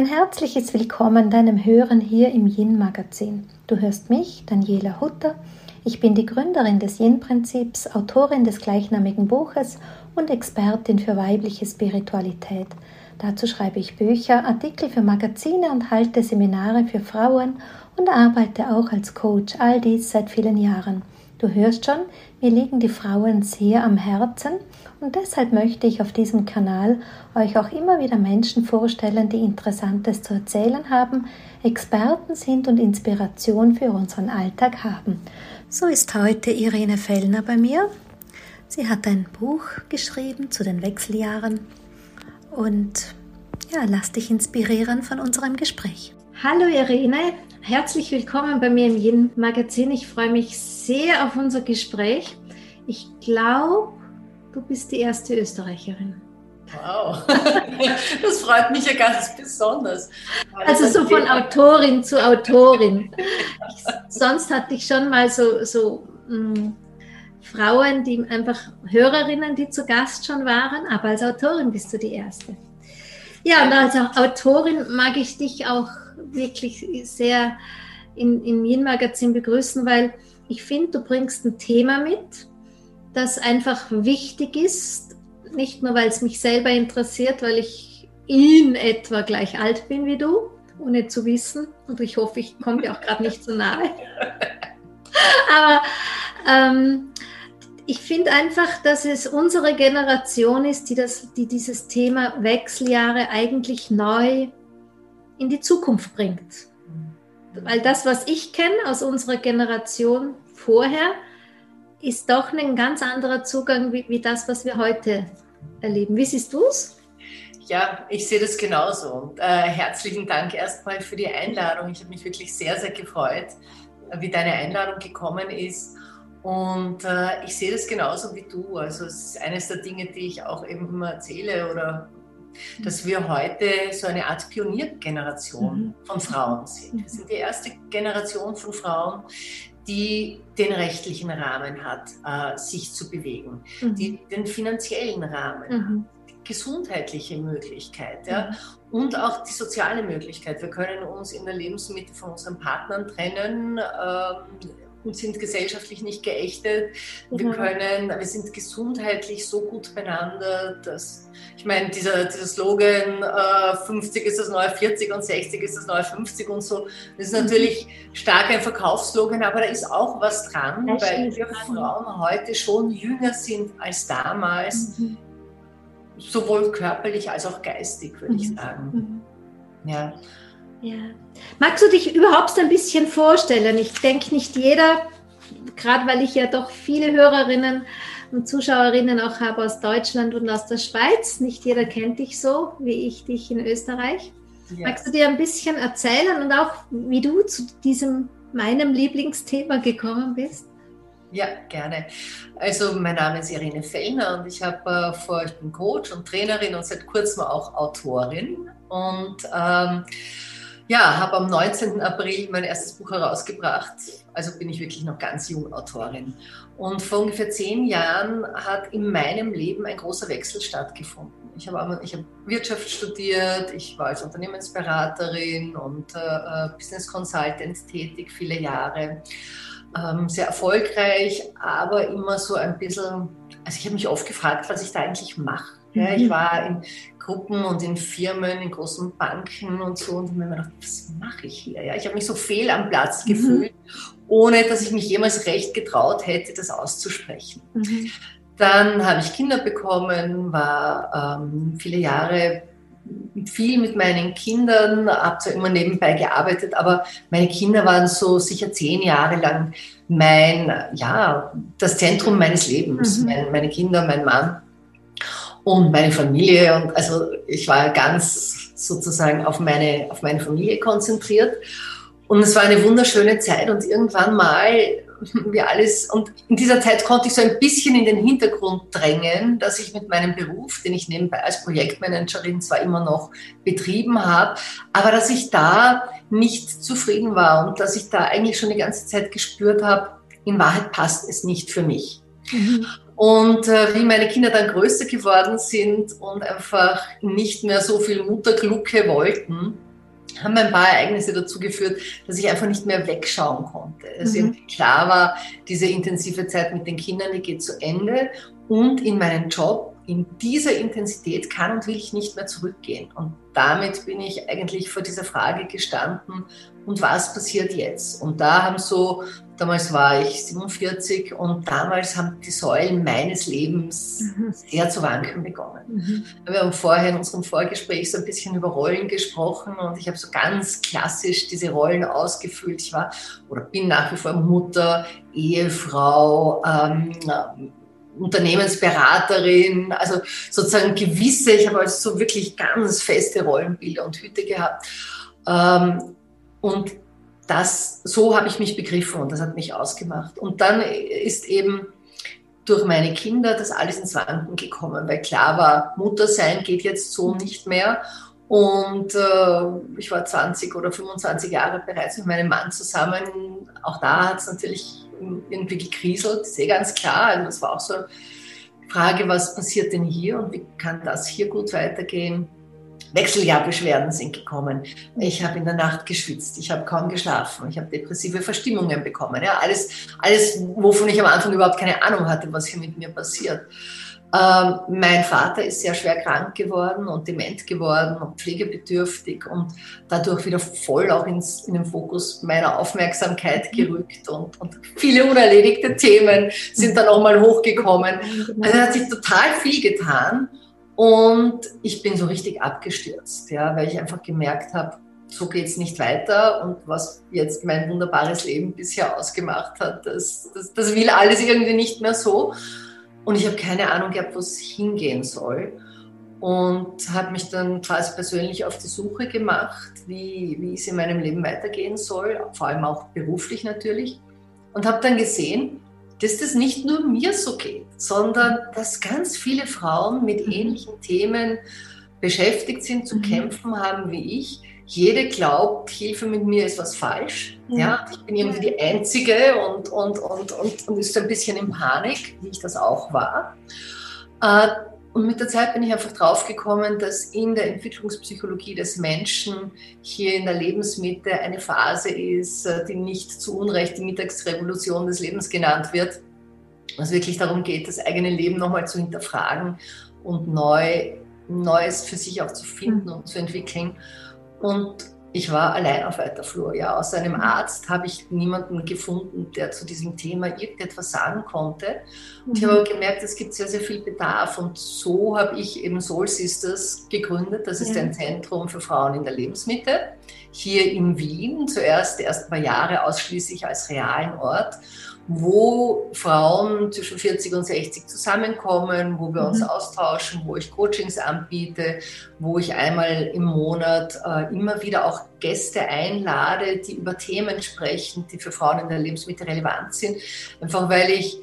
Ein herzliches Willkommen deinem Hören hier im Yin Magazin. Du hörst mich, Daniela Hutter. Ich bin die Gründerin des Yin Prinzips, Autorin des gleichnamigen Buches und Expertin für weibliche Spiritualität. Dazu schreibe ich Bücher, Artikel für Magazine und halte Seminare für Frauen und arbeite auch als Coach, all dies seit vielen Jahren. Du hörst schon, mir liegen die Frauen sehr am Herzen und deshalb möchte ich auf diesem Kanal euch auch immer wieder Menschen vorstellen, die Interessantes zu erzählen haben, Experten sind und Inspiration für unseren Alltag haben. So ist heute Irene Fellner bei mir. Sie hat ein Buch geschrieben zu den Wechseljahren und ja, lass dich inspirieren von unserem Gespräch. Hallo Irene, herzlich willkommen bei mir im Yin Magazin. Ich freue mich sehr auf unser Gespräch. Ich glaube, Du bist die erste Österreicherin. Wow, das freut mich ja ganz besonders. Also so von Autorin zu Autorin. Ich, sonst hatte ich schon mal so, so mh, mm, Frauen, die einfach Hörerinnen, die zu Gast schon waren, aber als Autorin bist du die erste. Ja, und als Autorin mag ich dich auch wirklich sehr in, im Yin-Magazin begrüßen, weil ich finde, du bringst ein Thema mit, das einfach wichtig ist, nicht nur weil es mich selber interessiert, weil ich in etwa gleich alt bin wie du, ohne zu wissen. Und ich hoffe, ich komme dir auch gerade nicht so nahe. Aber ähm, ich finde einfach, dass es unsere Generation ist, die, das, die dieses Thema Wechseljahre eigentlich neu in die Zukunft bringt. Weil das, was ich kenne aus unserer Generation vorher, ist doch ein ganz anderer Zugang wie, wie das, was wir heute erleben. Wie siehst du es? Ja, ich sehe das genauso. Und, äh, herzlichen Dank erstmal für die Einladung. Ich habe mich wirklich sehr, sehr gefreut, wie deine Einladung gekommen ist. Und äh, ich sehe das genauso wie du. Also es ist eines der Dinge, die ich auch eben immer erzähle oder dass wir heute so eine Art Pioniergeneration mhm. von Frauen sind. Wir sind die erste Generation von Frauen, die den rechtlichen Rahmen hat, äh, sich zu bewegen, mhm. die den finanziellen Rahmen mhm. hat, die gesundheitliche Möglichkeit ja, mhm. und auch die soziale Möglichkeit. Wir können uns in der Lebensmitte von unseren Partnern trennen. Ähm, und sind gesellschaftlich nicht geächtet. Wir mhm. können, wir sind gesundheitlich so gut beieinander, dass, ich meine, dieser, dieser Slogan, äh, 50 ist das neue 40 und 60 ist das neue 50 und so, das ist mhm. natürlich stark ein Verkaufsslogan, aber da ist auch was dran, das weil wir Frauen heute schon jünger sind als damals, mhm. sowohl körperlich als auch geistig, würde ich mhm. sagen. Mhm. Ja. Ja. Magst du dich überhaupt ein bisschen vorstellen? Ich denke, nicht jeder, gerade weil ich ja doch viele Hörerinnen und Zuschauerinnen auch habe aus Deutschland und aus der Schweiz, nicht jeder kennt dich so, wie ich dich in Österreich. Yes. Magst du dir ein bisschen erzählen und auch, wie du zu diesem meinem Lieblingsthema gekommen bist? Ja, gerne. Also mein Name ist Irene Fellner und ich habe äh, vor, ich bin Coach und Trainerin und seit kurzem auch Autorin und ähm, ja, habe am 19. April mein erstes Buch herausgebracht. Also bin ich wirklich noch ganz jung Autorin. Und vor ungefähr zehn Jahren hat in meinem Leben ein großer Wechsel stattgefunden. Ich habe, ich habe Wirtschaft studiert, ich war als Unternehmensberaterin und äh, äh, Business Consultant tätig, viele Jahre. Ähm, sehr erfolgreich, aber immer so ein bisschen, also ich habe mich oft gefragt, was ich da eigentlich mache. Ja, ich mhm. war in Gruppen und in Firmen, in großen Banken und so und habe mir gedacht, was mache ich hier? Ja, ich habe mich so fehl am Platz mhm. gefühlt, ohne dass ich mich jemals recht getraut hätte, das auszusprechen. Mhm. Dann habe ich Kinder bekommen, war ähm, viele Jahre viel mit meinen Kindern, habe zwar immer nebenbei gearbeitet, aber meine Kinder waren so sicher zehn Jahre lang mein, ja, das Zentrum meines Lebens. Mhm. Meine, meine Kinder, mein Mann und meine Familie. Und also ich war ganz sozusagen auf meine, auf meine Familie konzentriert. Und es war eine wunderschöne Zeit und irgendwann mal wie alles, und in dieser Zeit konnte ich so ein bisschen in den Hintergrund drängen, dass ich mit meinem Beruf, den ich nebenbei als Projektmanagerin zwar immer noch betrieben habe, aber dass ich da nicht zufrieden war und dass ich da eigentlich schon die ganze Zeit gespürt habe, in Wahrheit passt es nicht für mich. Mhm. Und äh, wie meine Kinder dann größer geworden sind und einfach nicht mehr so viel Mutterglucke wollten, haben ein paar Ereignisse dazu geführt, dass ich einfach nicht mehr wegschauen konnte. Es mhm. irgendwie klar war, diese intensive Zeit mit den Kindern, die geht zu Ende und in meinen Job in dieser Intensität kann und will ich nicht mehr zurückgehen. Und damit bin ich eigentlich vor dieser Frage gestanden, und was passiert jetzt? Und da haben so, damals war ich 47 und damals haben die Säulen meines Lebens mhm. sehr zu wanken begonnen. Mhm. Wir haben vorher in unserem Vorgespräch so ein bisschen über Rollen gesprochen und ich habe so ganz klassisch diese Rollen ausgefüllt. Ich war oder bin nach wie vor Mutter, Ehefrau, ähm, Unternehmensberaterin, also sozusagen gewisse, ich habe also so wirklich ganz feste Rollenbilder und Hüte gehabt. Ähm, und das, so habe ich mich begriffen und das hat mich ausgemacht. Und dann ist eben durch meine Kinder das alles ins Wanken gekommen, weil klar war, Mutter sein geht jetzt so nicht mehr. Und äh, ich war 20 oder 25 Jahre bereits mit meinem Mann zusammen. Auch da hat es natürlich irgendwie gekriselt, ist eh ganz klar. Also das war auch so eine Frage, was passiert denn hier und wie kann das hier gut weitergehen? Wechseljahrbeschwerden sind gekommen. Ich habe in der Nacht geschwitzt, ich habe kaum geschlafen, ich habe depressive Verstimmungen bekommen. Ja, alles, alles, wovon ich am Anfang überhaupt keine Ahnung hatte, was hier mit mir passiert. Ähm, mein Vater ist sehr schwer krank geworden und dement geworden und pflegebedürftig und dadurch wieder voll auch ins, in den Fokus meiner Aufmerksamkeit gerückt und, und viele unerledigte Themen sind dann auch mal hochgekommen. Also hat sich total viel getan und ich bin so richtig abgestürzt, ja, weil ich einfach gemerkt habe, so geht es nicht weiter und was jetzt mein wunderbares Leben bisher ausgemacht hat, das, das, das will alles irgendwie nicht mehr so. Und ich habe keine Ahnung gehabt, wo es hingehen soll. Und habe mich dann quasi persönlich auf die Suche gemacht, wie, wie es in meinem Leben weitergehen soll, vor allem auch beruflich natürlich. Und habe dann gesehen, dass das nicht nur mir so geht, sondern dass ganz viele Frauen mit mhm. ähnlichen Themen beschäftigt sind, zu mhm. kämpfen haben wie ich. Jede glaubt, Hilfe mit mir ist was falsch. Ja, ja ich bin irgendwie die Einzige und, und, und, und, und ist ein bisschen in Panik, wie ich das auch war. Äh, und mit der Zeit bin ich einfach draufgekommen, dass in der Entwicklungspsychologie des Menschen hier in der Lebensmitte eine Phase ist, äh, die nicht zu Unrecht die Mittagsrevolution des Lebens genannt wird. Was wirklich darum geht, das eigene Leben nochmal zu hinterfragen und neu, Neues für sich auch zu finden und zu entwickeln. Und ich war allein auf weiter Flur. Ja, außer einem Arzt habe ich niemanden gefunden, der zu diesem Thema irgendetwas sagen konnte. Und ich habe aber gemerkt, es gibt sehr, sehr viel Bedarf. Und so habe ich eben Soul Sisters gegründet. Das ist ja. ein Zentrum für Frauen in der Lebensmitte. Hier in Wien, zuerst erst paar Jahre ausschließlich als realen Ort wo Frauen zwischen 40 und 60 zusammenkommen, wo wir uns mhm. austauschen, wo ich Coachings anbiete, wo ich einmal im Monat äh, immer wieder auch Gäste einlade, die über Themen sprechen, die für Frauen in der Lebensmittel relevant sind. Einfach weil ich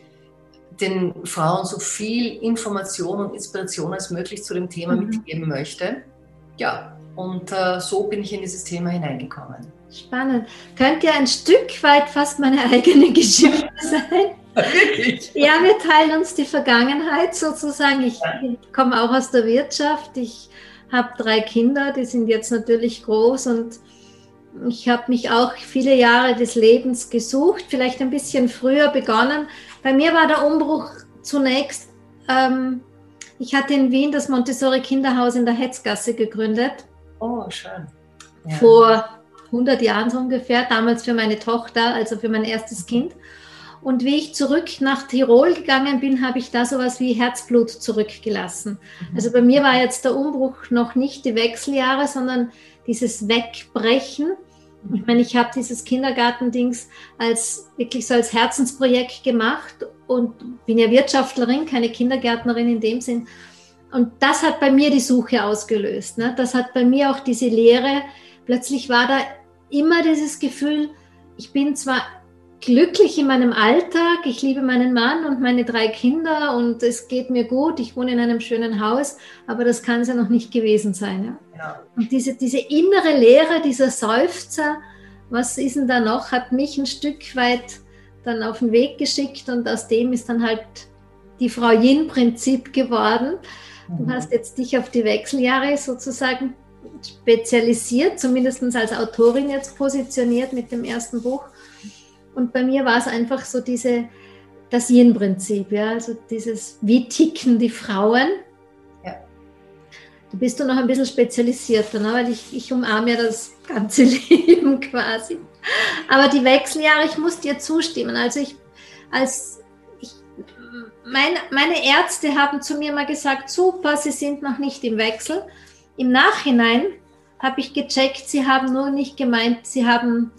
den Frauen so viel Information und Inspiration als möglich zu dem Thema mhm. mitgeben möchte. Ja, und äh, so bin ich in dieses Thema hineingekommen. Spannend. Könnte ja ein Stück weit fast meine eigene Geschichte sein. Wirklich? Ja, wir teilen uns die Vergangenheit sozusagen. Ich komme auch aus der Wirtschaft. Ich habe drei Kinder, die sind jetzt natürlich groß und ich habe mich auch viele Jahre des Lebens gesucht, vielleicht ein bisschen früher begonnen. Bei mir war der Umbruch zunächst, ähm, ich hatte in Wien das Montessori Kinderhaus in der Hetzgasse gegründet. Oh, schön. Ja. Vor 100 Jahren so ungefähr, damals für meine Tochter, also für mein erstes Kind. Und wie ich zurück nach Tirol gegangen bin, habe ich da sowas wie Herzblut zurückgelassen. Mhm. Also bei mir war jetzt der Umbruch noch nicht die Wechseljahre, sondern dieses Wegbrechen. Ich meine, ich habe dieses Kindergartendings als wirklich so als Herzensprojekt gemacht und bin ja Wirtschaftlerin, keine Kindergärtnerin in dem Sinn. Und das hat bei mir die Suche ausgelöst. Ne? Das hat bei mir auch diese Lehre plötzlich war da immer dieses Gefühl, ich bin zwar glücklich in meinem Alltag, ich liebe meinen Mann und meine drei Kinder und es geht mir gut, ich wohne in einem schönen Haus, aber das kann es ja noch nicht gewesen sein. Ja? ja. Und diese, diese innere Leere, dieser Seufzer, was ist denn da noch, hat mich ein Stück weit dann auf den Weg geschickt und aus dem ist dann halt die Frau Yin-Prinzip geworden. Du hast jetzt dich auf die Wechseljahre sozusagen spezialisiert, zumindest als Autorin jetzt positioniert mit dem ersten Buch. Und bei mir war es einfach so diese, das Yin-Prinzip, ja, also dieses, wie ticken die Frauen. Ja. Da bist du noch ein bisschen spezialisierter, ne? weil ich, ich umarme ja das ganze Leben quasi. Aber die Wechseljahre, ich muss dir zustimmen. Also ich, als ich, meine, Ärzte haben zu mir mal gesagt, super, sie sind noch nicht im Wechsel. Im Nachhinein habe ich gecheckt, sie haben nur nicht gemeint, sie haben,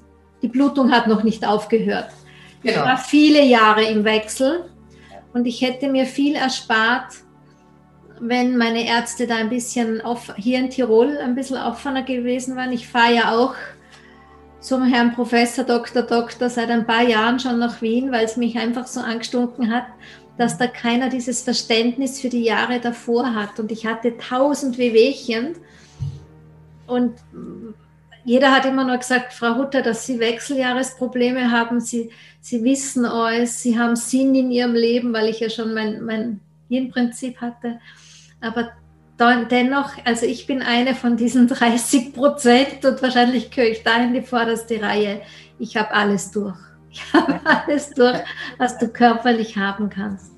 die Blutung hat noch nicht aufgehört. Genau. Ich war viele Jahre im Wechsel und ich hätte mir viel erspart, wenn meine Ärzte da ein bisschen auf, hier in Tirol ein bisschen offener gewesen waren. Ich fahre ja auch zum Herrn Professor Dr. Doktor seit ein paar Jahren schon nach Wien, weil es mich einfach so angestunken hat, dass da keiner dieses Verständnis für die Jahre davor hat. Und ich hatte tausend Wehwehchen. Und jeder hat immer nur gesagt, Frau Hutter, dass Sie Wechseljahresprobleme haben. Sie, Sie wissen alles, Sie haben Sinn in Ihrem Leben, weil ich ja schon mein, mein Hirnprinzip hatte. Aber dennoch, also ich bin eine von diesen 30 Prozent und wahrscheinlich gehöre ich da in die vorderste Reihe. Ich habe alles durch. Ich habe alles durch, was du körperlich haben kannst.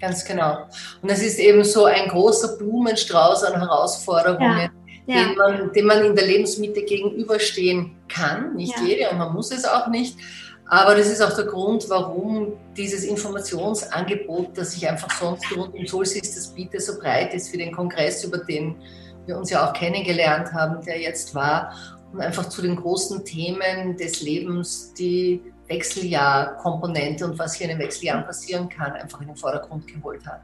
Ganz genau. Und es ist eben so ein großer Blumenstrauß an Herausforderungen, ja, ja. Den, man, den man in der Lebensmitte gegenüberstehen kann. Nicht ja. jede und man muss es auch nicht. Aber das ist auch der Grund, warum dieses Informationsangebot, das ich einfach sonst rund um Soul Sisters biete, so breit ist für den Kongress, über den wir uns ja auch kennengelernt haben, der jetzt war, und einfach zu den großen Themen des Lebens, die Wechseljahrkomponente und was hier in den Wechseljahren passieren kann, einfach in den Vordergrund geholt hat.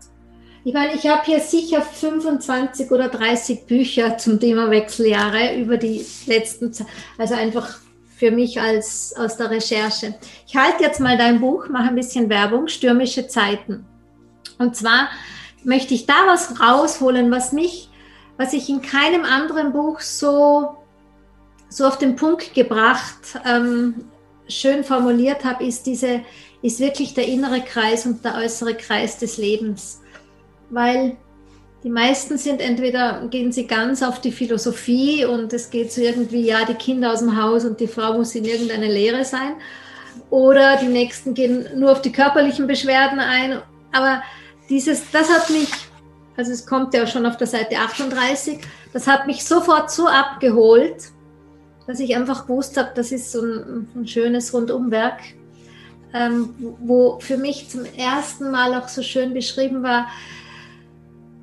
Ich meine, ich habe hier sicher 25 oder 30 Bücher zum Thema Wechseljahre über die letzten, also einfach für mich als aus der Recherche. Ich halte jetzt mal dein Buch, mache ein bisschen Werbung, Stürmische Zeiten. Und zwar möchte ich da was rausholen, was mich, was ich in keinem anderen Buch so, so auf den Punkt gebracht, ähm, schön formuliert habe, ist diese, ist wirklich der innere Kreis und der äußere Kreis des Lebens. Weil die meisten sind entweder gehen sie ganz auf die Philosophie und es geht so irgendwie, ja, die Kinder aus dem Haus und die Frau muss in irgendeine Lehre sein. Oder die nächsten gehen nur auf die körperlichen Beschwerden ein. Aber dieses, das hat mich, also es kommt ja schon auf der Seite 38, das hat mich sofort so abgeholt, dass ich einfach gewusst habe, das ist so ein, ein schönes Rundumwerk, ähm, wo für mich zum ersten Mal auch so schön beschrieben war,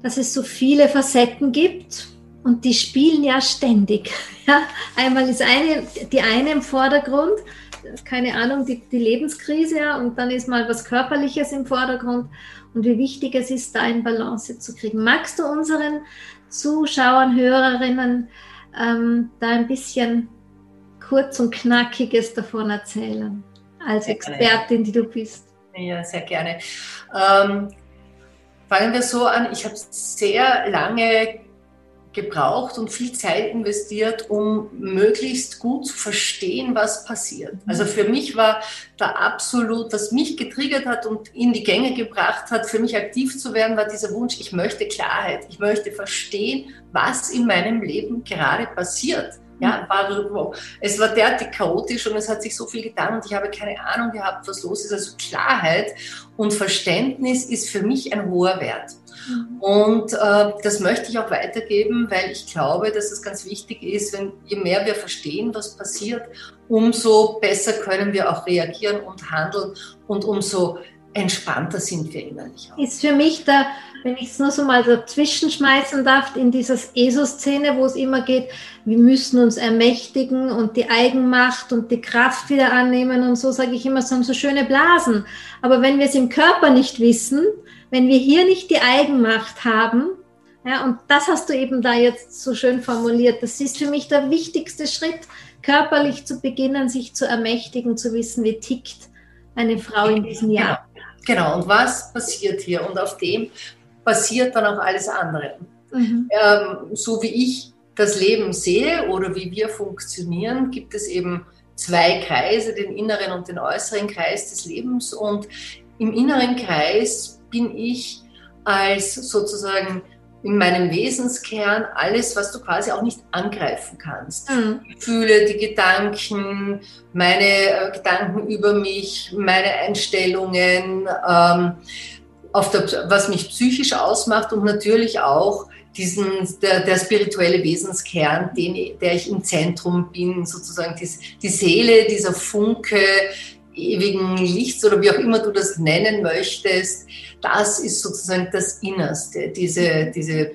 dass es so viele Facetten gibt und die spielen ja ständig. Ja, einmal ist eine, die eine im Vordergrund, keine Ahnung, die, die Lebenskrise, ja, und dann ist mal was Körperliches im Vordergrund und wie wichtig es ist, da in Balance zu kriegen. Magst du unseren Zuschauern, Hörerinnen ähm, da ein bisschen kurz und knackiges davon erzählen, als Expertin, die du bist? Ja, sehr gerne. Ähm, Fangen wir so an, ich habe sehr lange gebraucht und viel Zeit investiert, um möglichst gut zu verstehen, was passiert. Mhm. Also für mich war da absolut, was mich getriggert hat und in die Gänge gebracht hat, für mich aktiv zu werden, war dieser Wunsch, ich möchte Klarheit, ich möchte verstehen, was in meinem Leben gerade passiert. Ja, war, es war derartig chaotisch und es hat sich so viel getan und ich habe keine Ahnung gehabt, was los ist. Also Klarheit und Verständnis ist für mich ein hoher Wert. Mhm. Und äh, das möchte ich auch weitergeben, weil ich glaube, dass es ganz wichtig ist, wenn je mehr wir verstehen, was passiert, umso besser können wir auch reagieren und handeln und umso entspannter sind wir innerlich. Auch. Ist für mich der wenn ich es nur so mal dazwischen schmeißen darf, in dieser ESO-Szene, wo es immer geht, wir müssen uns ermächtigen und die Eigenmacht und die Kraft wieder annehmen und so, sage ich immer, so haben so schöne Blasen. Aber wenn wir es im Körper nicht wissen, wenn wir hier nicht die Eigenmacht haben, ja, und das hast du eben da jetzt so schön formuliert, das ist für mich der wichtigste Schritt, körperlich zu beginnen, sich zu ermächtigen, zu wissen, wie tickt eine Frau in diesem Jahr. Genau. genau. und was passiert hier? Und auf dem passiert dann auch alles andere. Mhm. Ähm, so wie ich das Leben sehe oder wie wir funktionieren, gibt es eben zwei Kreise, den inneren und den äußeren Kreis des Lebens. Und im inneren Kreis bin ich als sozusagen in meinem Wesenskern alles, was du quasi auch nicht angreifen kannst. Mhm. Die Gefühle, die Gedanken, meine äh, Gedanken über mich, meine Einstellungen, ähm, auf der, was mich psychisch ausmacht und natürlich auch diesen, der, der spirituelle Wesenskern, den, der ich im Zentrum bin, sozusagen die, die Seele, dieser Funke ewigen Lichts oder wie auch immer du das nennen möchtest, das ist sozusagen das Innerste, diese, diese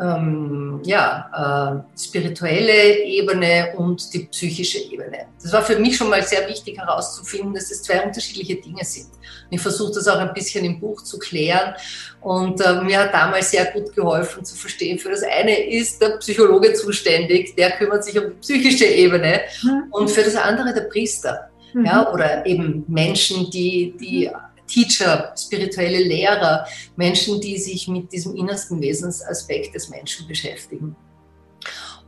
ähm, ja, äh, spirituelle Ebene und die psychische Ebene. Das war für mich schon mal sehr wichtig herauszufinden, dass es zwei unterschiedliche Dinge sind. Und ich versuche das auch ein bisschen im Buch zu klären und äh, mir hat damals sehr gut geholfen zu verstehen, für das eine ist der Psychologe zuständig, der kümmert sich um die psychische Ebene mhm. und für das andere der Priester. Mhm. Ja, oder eben Menschen, die, die Teacher, spirituelle Lehrer, Menschen, die sich mit diesem innersten Wesensaspekt des Menschen beschäftigen.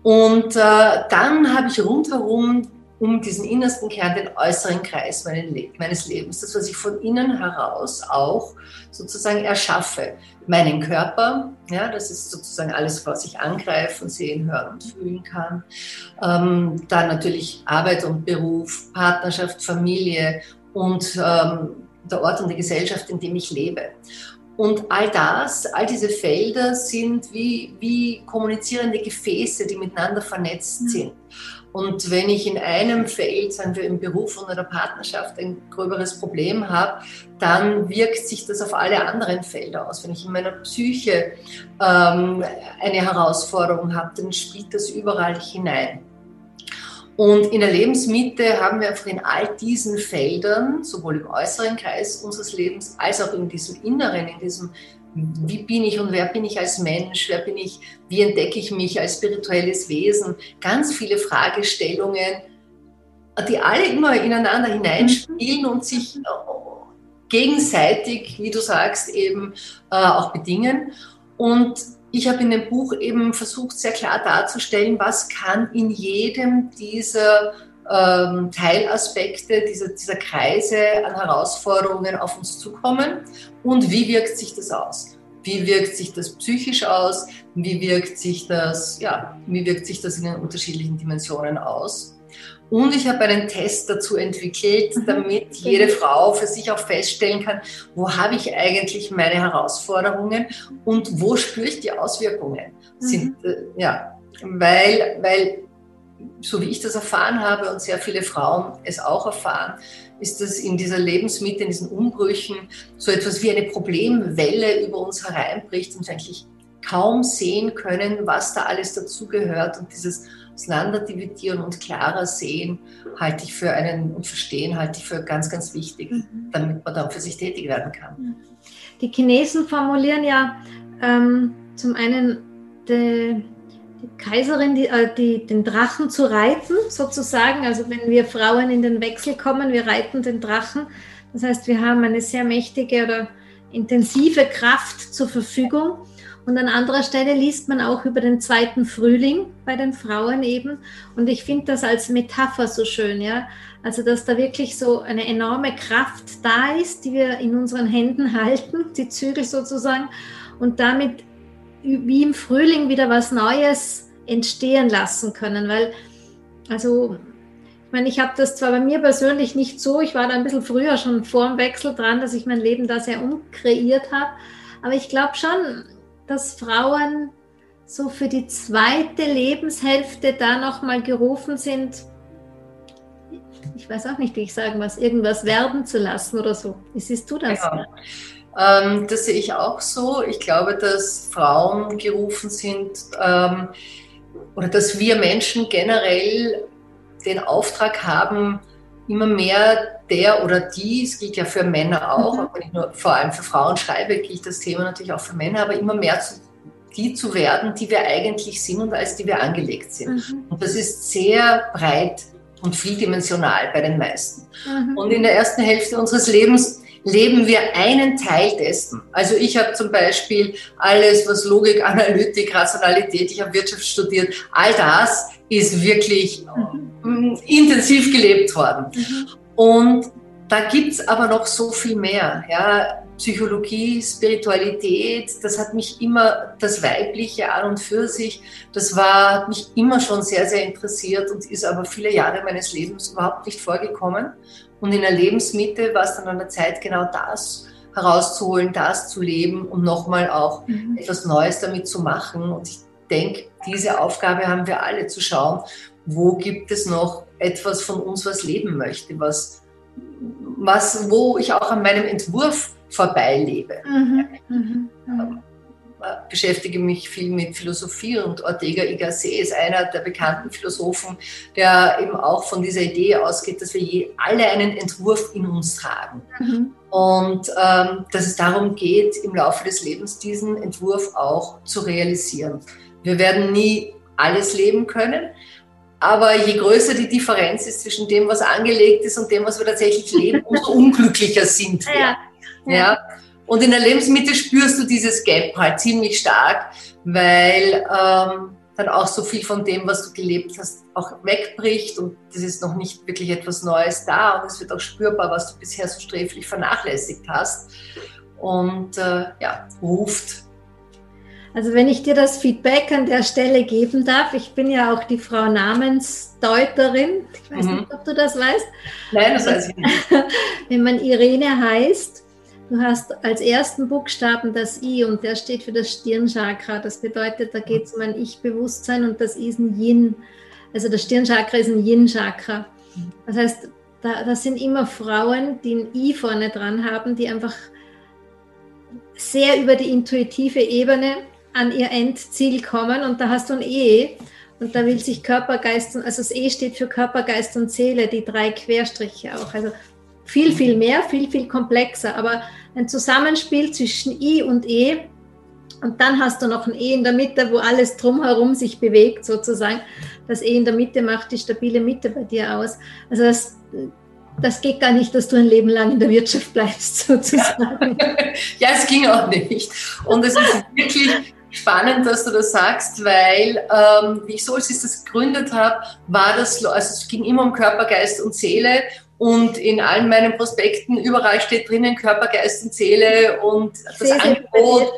Und äh, dann habe ich rundherum um diesen innersten Kern den äußeren Kreis meines Lebens, das, was ich von innen heraus auch sozusagen erschaffe. Meinen Körper, ja, das ist sozusagen alles, was ich angreifen, sehen, hören und fühlen kann. Ähm, dann natürlich Arbeit und Beruf, Partnerschaft, Familie und ähm, der Ort und die Gesellschaft, in dem ich lebe. Und all das, all diese Felder sind wie, wie kommunizierende Gefäße, die miteinander vernetzt mhm. sind. Und wenn ich in einem Feld, sagen wir im Beruf oder der Partnerschaft, ein gröberes Problem habe, dann wirkt sich das auf alle anderen Felder aus. Wenn ich in meiner Psyche ähm, eine Herausforderung habe, dann spielt das überall hinein. Und in der Lebensmitte haben wir einfach in all diesen Feldern, sowohl im äußeren Kreis unseres Lebens als auch in diesem inneren, in diesem, wie bin ich und wer bin ich als Mensch, wer bin ich, wie entdecke ich mich als spirituelles Wesen, ganz viele Fragestellungen, die alle immer ineinander hineinspielen und sich gegenseitig, wie du sagst, eben äh, auch bedingen. Und ich habe in dem Buch eben versucht, sehr klar darzustellen, was kann in jedem dieser ähm, Teilaspekte, dieser, dieser Kreise an Herausforderungen auf uns zukommen und wie wirkt sich das aus? Wie wirkt sich das psychisch aus? Wie wirkt sich das, ja, wie wirkt sich das in den unterschiedlichen Dimensionen aus? Und ich habe einen Test dazu entwickelt, mhm. damit jede Frau für sich auch feststellen kann, wo habe ich eigentlich meine Herausforderungen und wo spüre ich die Auswirkungen. Mhm. Sind, äh, ja, weil, weil, so wie ich das erfahren habe und sehr viele Frauen es auch erfahren, ist das in dieser Lebensmitte, in diesen Umbrüchen so etwas wie eine Problemwelle über uns hereinbricht und wir eigentlich kaum sehen können, was da alles dazugehört und dieses auseinanderdividieren und klarer sehen, halte ich für einen und verstehen, halte ich für ganz, ganz wichtig, mhm. damit man dann für sich tätig werden kann. Mhm. Die Chinesen formulieren ja ähm, zum einen die, die Kaiserin, die, äh, die, den Drachen zu reiten, sozusagen. Also wenn wir Frauen in den Wechsel kommen, wir reiten den Drachen. Das heißt, wir haben eine sehr mächtige oder intensive Kraft zur Verfügung. Und an anderer Stelle liest man auch über den zweiten Frühling bei den Frauen eben. Und ich finde das als Metapher so schön, ja. Also, dass da wirklich so eine enorme Kraft da ist, die wir in unseren Händen halten, die Zügel sozusagen, und damit wie im Frühling wieder was Neues entstehen lassen können. Weil, also, ich meine, ich habe das zwar bei mir persönlich nicht so, ich war da ein bisschen früher schon vor dem Wechsel dran, dass ich mein Leben da sehr umkreiert habe. Aber ich glaube schon, dass Frauen so für die zweite Lebenshälfte da nochmal gerufen sind, ich weiß auch nicht, wie ich sagen was, irgendwas werden zu lassen oder so. Wie siehst du das? Ja. Ähm, das sehe ich auch so. Ich glaube, dass Frauen gerufen sind ähm, oder dass wir Menschen generell den Auftrag haben, immer mehr der oder die, es gilt ja für Männer auch, mhm. aber nicht nur vor allem für Frauen schreibe, gilt das Thema natürlich auch für Männer, aber immer mehr zu, die zu werden, die wir eigentlich sind und als die wir angelegt sind. Mhm. Und das ist sehr breit und vieldimensional bei den meisten. Mhm. Und in der ersten Hälfte unseres Lebens leben wir einen Teil dessen. Also ich habe zum Beispiel alles, was Logik, Analytik, Rationalität, ich habe Wirtschaft studiert, all das ist wirklich mhm. intensiv gelebt worden. Mhm. Und da gibt es aber noch so viel mehr. Ja? Psychologie, Spiritualität, das hat mich immer, das Weibliche an und für sich, das war, hat mich immer schon sehr, sehr interessiert und ist aber viele Jahre meines Lebens überhaupt nicht vorgekommen. Und in der Lebensmitte war es dann an der Zeit, genau das herauszuholen, das zu leben und nochmal auch mhm. etwas Neues damit zu machen. Und ich denke, diese Aufgabe haben wir alle zu schauen, wo gibt es noch etwas von uns, was leben möchte, was, was, wo ich auch an meinem Entwurf vorbeilebe. Mhm. Mhm. Beschäftige mich viel mit Philosophie und Ortega y Gasset ist einer der bekannten Philosophen, der eben auch von dieser Idee ausgeht, dass wir alle einen Entwurf in uns tragen. Mhm. Und ähm, dass es darum geht, im Laufe des Lebens diesen Entwurf auch zu realisieren. Wir werden nie alles leben können, aber je größer die Differenz ist zwischen dem, was angelegt ist und dem, was wir tatsächlich leben, umso unglücklicher sind wir. Ja. ja. ja. Und in der Lebensmittel spürst du dieses Gap halt ziemlich stark, weil ähm, dann auch so viel von dem, was du gelebt hast, auch wegbricht und es ist noch nicht wirklich etwas Neues da und es wird auch spürbar, was du bisher so sträflich vernachlässigt hast und äh, ja, ruft also wenn ich dir das Feedback an der Stelle geben darf, ich bin ja auch die Frau Namensdeuterin. Ich weiß mhm. nicht, ob du das weißt. Nein, das weiß ich nicht. wenn man Irene heißt, du hast als ersten Buchstaben das I und der steht für das Stirnchakra. Das bedeutet, da geht es um ein Ich-Bewusstsein und das ist ein Yin. Also das Stirnchakra ist ein Yin-Chakra. Das heißt, da, das sind immer Frauen, die ein I vorne dran haben, die einfach sehr über die intuitive Ebene an ihr Endziel kommen und da hast du ein E und da will sich Körper, Geist und, also das E steht für Körper, Geist und Seele, die drei Querstriche auch. Also viel, viel mehr, viel, viel komplexer, aber ein Zusammenspiel zwischen I und E und dann hast du noch ein E in der Mitte, wo alles drumherum sich bewegt sozusagen. Das E in der Mitte macht die stabile Mitte bei dir aus. Also das, das geht gar nicht, dass du ein Leben lang in der Wirtschaft bleibst, sozusagen. Ja, es ging auch nicht. Und es ist wirklich spannend, dass du das sagst, weil ähm, wie ich Solstice gegründet habe, war das, also es ging immer um Körper, Geist und Seele und in allen meinen Prospekten überall steht drinnen Körper, Geist und Seele und das Angebot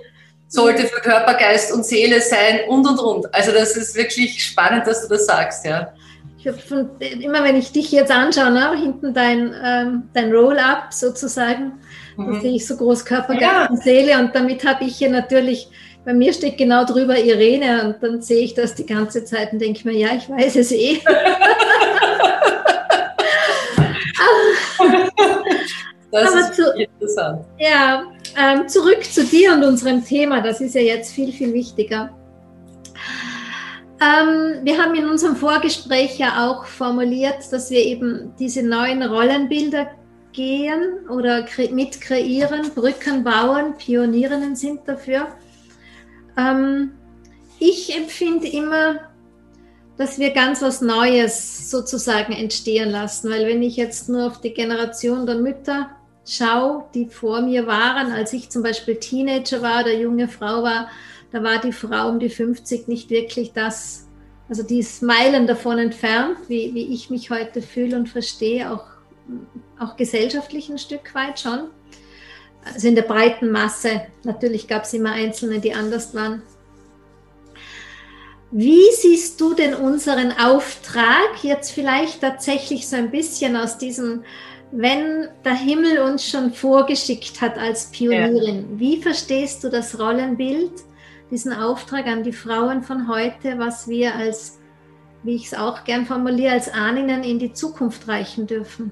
sollte für Körper, Geist und Seele sein und und und. Also das ist wirklich spannend, dass du das sagst, ja. Ich von, immer wenn ich dich jetzt anschaue, ne, hinten dein, ähm, dein Roll-up sozusagen, mhm. da sehe ich so groß Körper, Geist ja. und Seele und damit habe ich hier natürlich bei mir steht genau drüber Irene und dann sehe ich das die ganze Zeit und denke mir, ja, ich weiß es eh. das Aber ist zu, interessant. Ja, ähm, zurück zu dir und unserem Thema, das ist ja jetzt viel, viel wichtiger. Ähm, wir haben in unserem Vorgespräch ja auch formuliert, dass wir eben diese neuen Rollenbilder gehen oder mit kreieren, Brücken bauen, Pionierinnen sind dafür. Ähm, ich empfinde immer, dass wir ganz was Neues sozusagen entstehen lassen, weil wenn ich jetzt nur auf die Generation der Mütter schaue, die vor mir waren, als ich zum Beispiel Teenager war, der junge Frau war, da war die Frau um die 50 nicht wirklich das, also die ist Meilen davon entfernt, wie, wie ich mich heute fühle und verstehe, auch, auch gesellschaftlich ein Stück weit schon also in der breiten Masse. Natürlich gab es immer Einzelne, die anders waren. Wie siehst du denn unseren Auftrag jetzt vielleicht tatsächlich so ein bisschen aus diesem, wenn der Himmel uns schon vorgeschickt hat als Pionierin? Ja. Wie verstehst du das Rollenbild, diesen Auftrag an die Frauen von heute, was wir als, wie ich es auch gern formuliere, als Ahnen in die Zukunft reichen dürfen?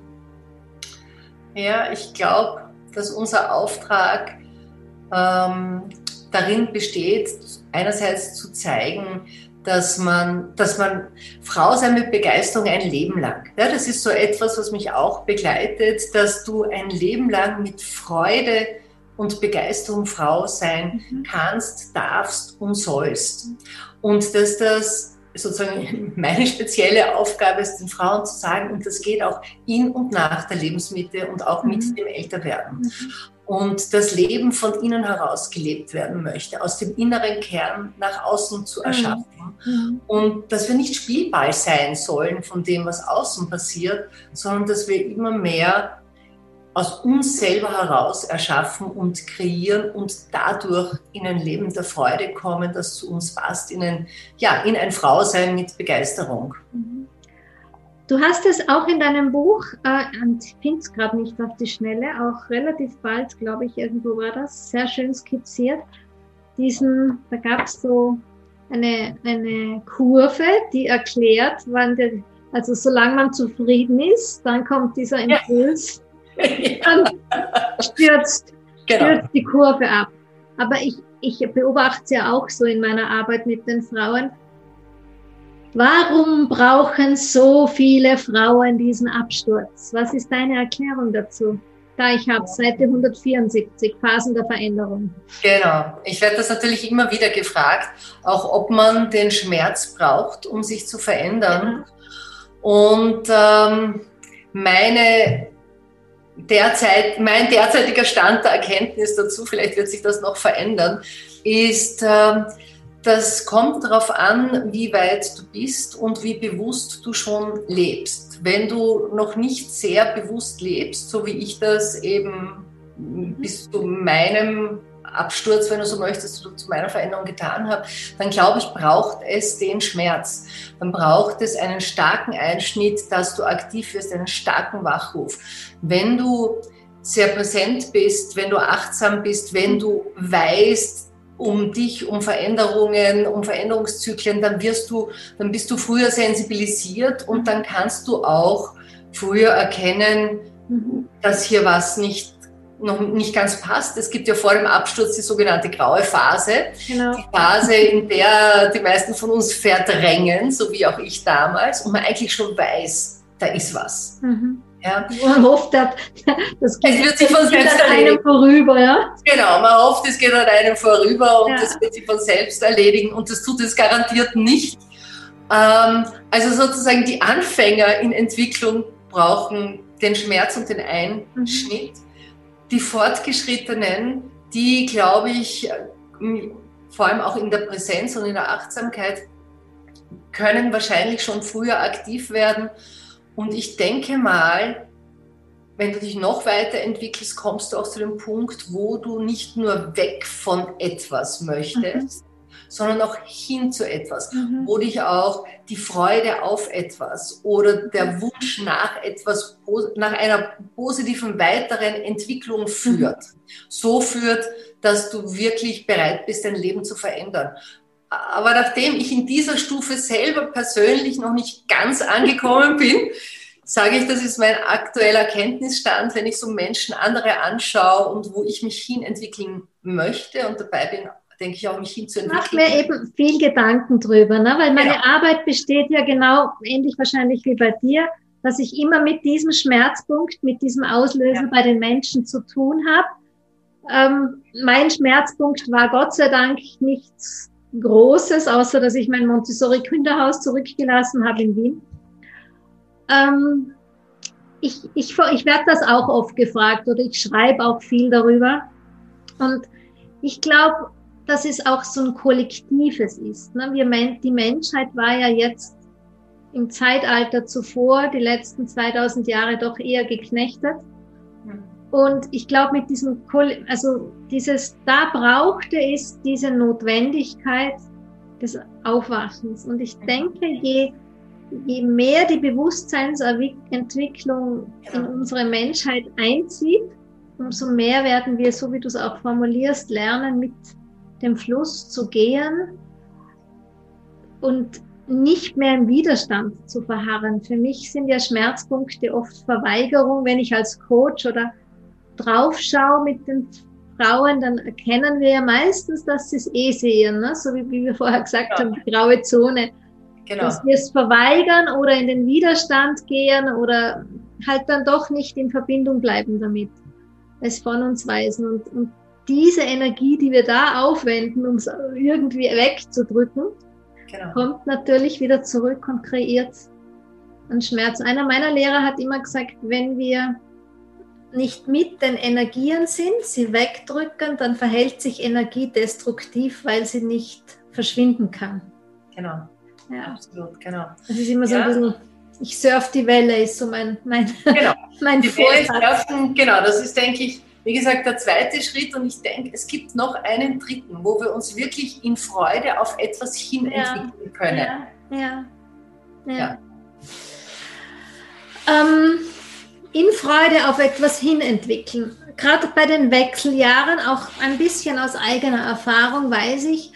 Ja, ich glaube, dass unser Auftrag ähm, darin besteht, einerseits zu zeigen, dass man, dass man Frau sein mit Begeisterung ein Leben lang. Ja, das ist so etwas, was mich auch begleitet, dass du ein Leben lang mit Freude und Begeisterung Frau sein mhm. kannst, darfst und sollst. Und dass das sozusagen meine spezielle Aufgabe ist, den Frauen zu sagen, und das geht auch in und nach der Lebensmitte und auch mit mhm. dem Älterwerden. Mhm. Und das Leben von innen heraus gelebt werden möchte, aus dem inneren Kern nach außen zu mhm. erschaffen. Mhm. Und dass wir nicht Spielball sein sollen von dem, was außen passiert, sondern dass wir immer mehr aus uns selber heraus erschaffen und kreieren und dadurch in ein Leben der Freude kommen, das zu uns passt, in ein, ja, in ein Frausein mit Begeisterung. Mhm. Du hast es auch in deinem Buch, äh, ich finde es gerade nicht auf die Schnelle, auch relativ bald, glaube ich, irgendwo war das, sehr schön skizziert. Diesen, da gab es so eine, eine Kurve, die erklärt, wann der, also solange man zufrieden ist, dann kommt dieser Impuls, ja. dann stürzt, genau. stürzt die Kurve ab. Aber ich, ich beobachte es ja auch so in meiner Arbeit mit den Frauen, Warum brauchen so viele Frauen diesen Absturz? Was ist deine Erklärung dazu? Da ich habe Seite 174, Phasen der Veränderung. Genau. Ich werde das natürlich immer wieder gefragt, auch ob man den Schmerz braucht, um sich zu verändern. Ja. Und ähm, meine derzeit, mein derzeitiger Stand der Erkenntnis dazu, vielleicht wird sich das noch verändern, ist, äh, das kommt darauf an, wie weit du bist und wie bewusst du schon lebst. Wenn du noch nicht sehr bewusst lebst, so wie ich das eben bis zu meinem Absturz, wenn du so möchtest, zu meiner Veränderung getan habe, dann glaube ich, braucht es den Schmerz. Dann braucht es einen starken Einschnitt, dass du aktiv wirst, einen starken Wachruf. Wenn du sehr präsent bist, wenn du achtsam bist, wenn du weißt, um dich, um Veränderungen, um Veränderungszyklen, dann wirst du, dann bist du früher sensibilisiert und dann kannst du auch früher erkennen, dass hier was nicht noch nicht ganz passt. Es gibt ja vor dem Absturz die sogenannte graue Phase. Genau. Die Phase, in der die meisten von uns verdrängen, so wie auch ich damals, und man eigentlich schon weiß, da ist was. Mhm. Ja. Man hofft, das geht es wird sich von selbst an einem vorüber. Ja? Genau, man hofft, es geht an einem vorüber und ja. das wird sich von selbst erledigen und das tut es garantiert nicht. Ähm, also sozusagen die Anfänger in Entwicklung brauchen den Schmerz und den Einschnitt. Mhm. Die Fortgeschrittenen, die, glaube ich, vor allem auch in der Präsenz und in der Achtsamkeit, können wahrscheinlich schon früher aktiv werden und ich denke mal, wenn du dich noch weiterentwickelst, kommst du auch zu dem Punkt, wo du nicht nur weg von etwas möchtest, mhm. sondern auch hin zu etwas, mhm. wo dich auch die Freude auf etwas oder der mhm. Wunsch nach etwas, nach einer positiven weiteren Entwicklung mhm. führt. Mhm. So führt, dass du wirklich bereit bist, dein Leben zu verändern. Aber nachdem ich in dieser Stufe selber persönlich noch nicht ganz angekommen bin, sage ich, das ist mein aktueller Kenntnisstand, wenn ich so Menschen andere anschaue und wo ich mich hinentwickeln möchte und dabei bin, denke ich auch, mich hinzuentwickeln. Ich mache mir eben viel Gedanken drüber, ne? weil meine genau. Arbeit besteht ja genau ähnlich wahrscheinlich wie bei dir, dass ich immer mit diesem Schmerzpunkt, mit diesem Auslöser ja. bei den Menschen zu tun habe. Ähm, mein Schmerzpunkt war Gott sei Dank nichts Großes, außer dass ich mein Montessori-Kinderhaus zurückgelassen habe in Wien. Ähm, ich, ich, ich werde das auch oft gefragt oder ich schreibe auch viel darüber. Und ich glaube, dass es auch so ein Kollektives ist. Ne? Wir, die Menschheit war ja jetzt im Zeitalter zuvor, die letzten 2000 Jahre doch eher geknechtet. Und ich glaube, mit diesem, also dieses, da brauchte es diese Notwendigkeit des Aufwachens. Und ich denke, je, je mehr die Bewusstseinsentwicklung in unsere Menschheit einzieht, umso mehr werden wir, so wie du es auch formulierst, lernen, mit dem Fluss zu gehen und nicht mehr im Widerstand zu verharren. Für mich sind ja Schmerzpunkte oft Verweigerung, wenn ich als Coach oder drauf schaue mit den Frauen, dann erkennen wir ja meistens, dass sie es eh sehen, ne? so wie, wie wir vorher gesagt ja. haben, die graue Zone. Genau. Dass wir es verweigern oder in den Widerstand gehen oder halt dann doch nicht in Verbindung bleiben damit, es von uns weisen. Und, und diese Energie, die wir da aufwenden, um es irgendwie wegzudrücken, genau. kommt natürlich wieder zurück und kreiert einen Schmerz. Einer meiner Lehrer hat immer gesagt, wenn wir nicht mit den Energien sind, sie wegdrücken, dann verhält sich Energie destruktiv, weil sie nicht verschwinden kann. Genau. Ja. Absolut, genau. Das ist immer so ja. ein bisschen ich surf die Welle, ist so mein, mein, genau. mein die Welle surfen, genau, das ist, denke ich, wie gesagt, der zweite Schritt. Und ich denke, es gibt noch einen dritten, wo wir uns wirklich in Freude auf etwas hin entwickeln ja. können. Ja, ja. ja. ja. Ähm, in Freude auf etwas hin entwickeln. Gerade bei den Wechseljahren, auch ein bisschen aus eigener Erfahrung, weiß ich,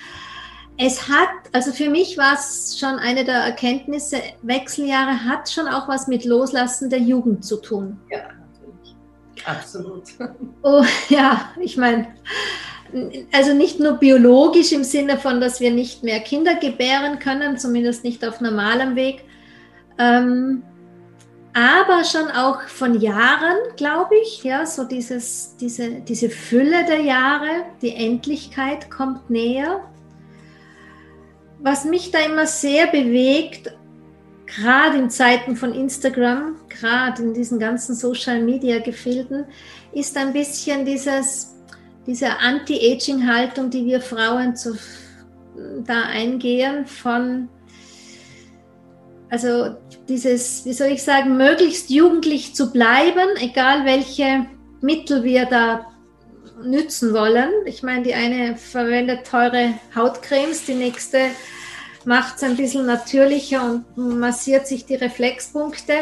es hat, also für mich war es schon eine der Erkenntnisse, Wechseljahre hat schon auch was mit Loslassen der Jugend zu tun. Ja, natürlich. Absolut. Oh, ja, ich meine, also nicht nur biologisch im Sinne von, dass wir nicht mehr Kinder gebären können, zumindest nicht auf normalem Weg, ähm, aber schon auch von Jahren, glaube ich, ja, so dieses, diese, diese Fülle der Jahre, die Endlichkeit kommt näher. Was mich da immer sehr bewegt, gerade in Zeiten von Instagram, gerade in diesen ganzen Social-Media-Gefilden, ist ein bisschen dieses, diese Anti-Aging-Haltung, die wir Frauen zu, da eingehen, von, also dieses, wie soll ich sagen, möglichst jugendlich zu bleiben, egal welche Mittel wir da nützen wollen. Ich meine, die eine verwendet teure Hautcremes, die nächste macht es ein bisschen natürlicher und massiert sich die Reflexpunkte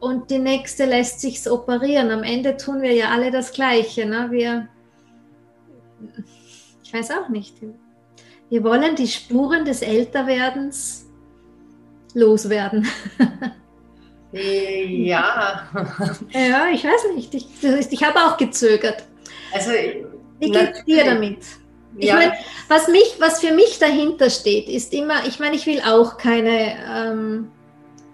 und die nächste lässt sich operieren. Am Ende tun wir ja alle das Gleiche. Ne? Wir, ich weiß auch nicht. Wir wollen die Spuren des Älterwerdens loswerden. ja. ja, ich weiß nicht. Ich, ich habe auch gezögert. Also, Wie geht es dir damit? Ich ja. meine, was, mich, was für mich dahinter steht, ist immer, ich meine, ich will auch keine, ähm,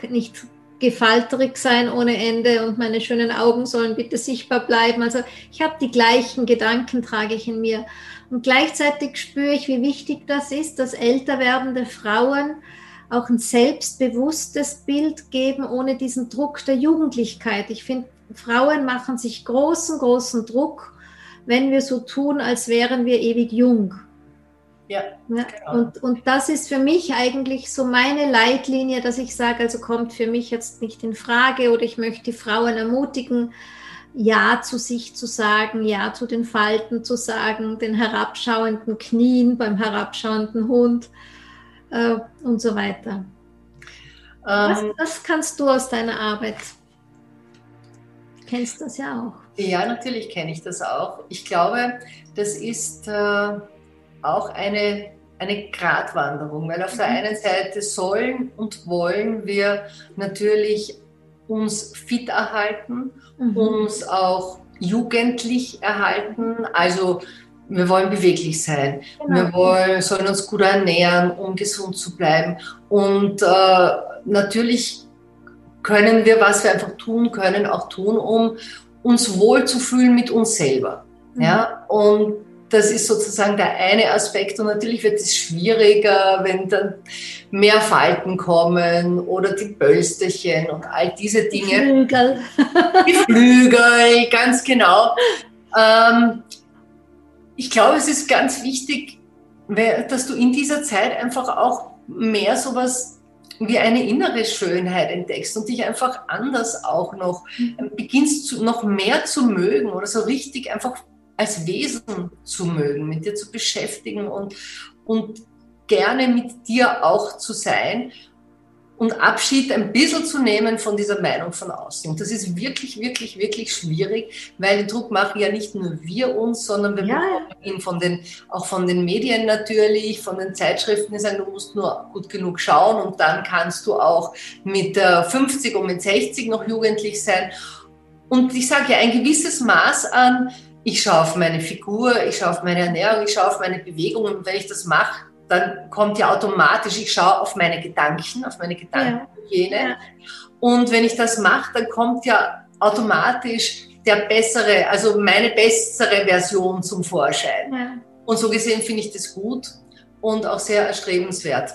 nicht gefalterig sein ohne Ende und meine schönen Augen sollen bitte sichtbar bleiben. Also ich habe die gleichen Gedanken, trage ich in mir. Und gleichzeitig spüre ich, wie wichtig das ist, dass älter werdende Frauen auch ein selbstbewusstes Bild geben, ohne diesen Druck der Jugendlichkeit. Ich finde, Frauen machen sich großen, großen Druck wenn wir so tun, als wären wir ewig jung. Ja, ja genau. und, und das ist für mich eigentlich so meine Leitlinie, dass ich sage, also kommt für mich jetzt nicht in Frage oder ich möchte die Frauen ermutigen, Ja zu sich zu sagen, Ja zu den Falten zu sagen, den herabschauenden Knien beim herabschauenden Hund äh, und so weiter. Ähm, was, was kannst du aus deiner Arbeit? Du kennst das ja auch. Ja, natürlich kenne ich das auch. Ich glaube, das ist äh, auch eine, eine Gratwanderung, weil auf der mhm. einen Seite sollen und wollen wir natürlich uns fit erhalten, mhm. uns auch jugendlich erhalten, also wir wollen beweglich sein, genau. wir wollen, sollen uns gut ernähren, um gesund zu bleiben und äh, natürlich können wir, was wir einfach tun können, auch tun, um, uns wohlzufühlen mit uns selber. Mhm. Ja, und das ist sozusagen der eine Aspekt. Und natürlich wird es schwieriger, wenn dann mehr Falten kommen oder die Bölsterchen und all diese Dinge. Die Flügel. Die Flügel, ganz genau. Ähm, ich glaube, es ist ganz wichtig, dass du in dieser Zeit einfach auch mehr sowas wie eine innere Schönheit entdeckst und dich einfach anders auch noch mhm. beginnst zu, noch mehr zu mögen oder so richtig einfach als Wesen zu mögen, mit dir zu beschäftigen und, und gerne mit dir auch zu sein und Abschied ein bisschen zu nehmen von dieser Meinung von außen. Und das ist wirklich, wirklich, wirklich schwierig, weil den Druck machen ja nicht nur wir uns, sondern wir ja. bekommen ihn von den, auch von den Medien natürlich, von den Zeitschriften, die sagen, du musst nur gut genug schauen und dann kannst du auch mit 50 und mit 60 noch jugendlich sein. Und ich sage ja, ein gewisses Maß an, ich schaue auf meine Figur, ich schaue auf meine Ernährung, ich schaue auf meine Bewegung und wenn ich das mache, dann kommt ja automatisch, ich schaue auf meine Gedanken, auf meine Gedankenhygiene. Ja. Und wenn ich das mache, dann kommt ja automatisch der bessere, also meine bessere Version zum Vorschein. Ja. Und so gesehen finde ich das gut und auch sehr erstrebenswert.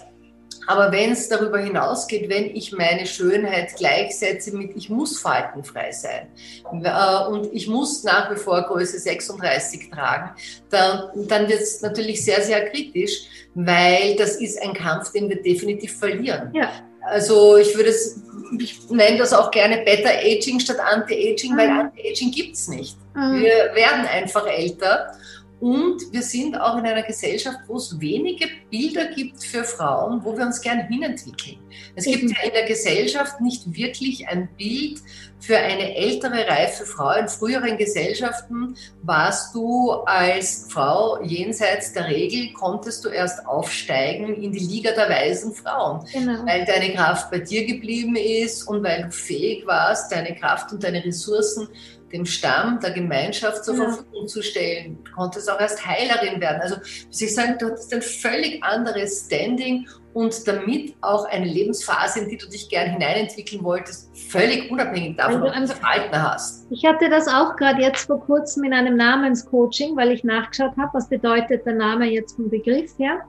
Aber wenn es darüber hinausgeht, wenn ich meine Schönheit gleichsetze mit, ich muss faltenfrei sein äh, und ich muss nach wie vor Größe 36 tragen, dann, dann wird es natürlich sehr, sehr kritisch, weil das ist ein Kampf, den wir definitiv verlieren. Ja. Also ich würde es, ich nenne das auch gerne Better Aging statt Anti-Aging, mhm. weil Anti-Aging gibt es nicht. Mhm. Wir werden einfach älter und wir sind auch in einer Gesellschaft, wo es wenige Bilder gibt für Frauen, wo wir uns gern hinentwickeln. Es gibt ja in der Gesellschaft nicht wirklich ein Bild für eine ältere, reife Frau. In früheren Gesellschaften warst du als Frau jenseits der Regel, konntest du erst aufsteigen in die Liga der weisen Frauen, genau. weil deine Kraft bei dir geblieben ist und weil du fähig warst, deine Kraft und deine Ressourcen dem Stamm, der Gemeinschaft zur ja. Verfügung zu stellen. Du konntest auch erst Heilerin werden. Also, muss ich sagen, du hattest ein völlig anderes Standing und damit auch eine Lebensphase, in die du dich gern hineinentwickeln wolltest, völlig unabhängig davon, ob du das Verhalten hast. Ich hatte das auch gerade jetzt vor kurzem in einem Namenscoaching, weil ich nachgeschaut habe, was bedeutet der Name jetzt vom Begriff her.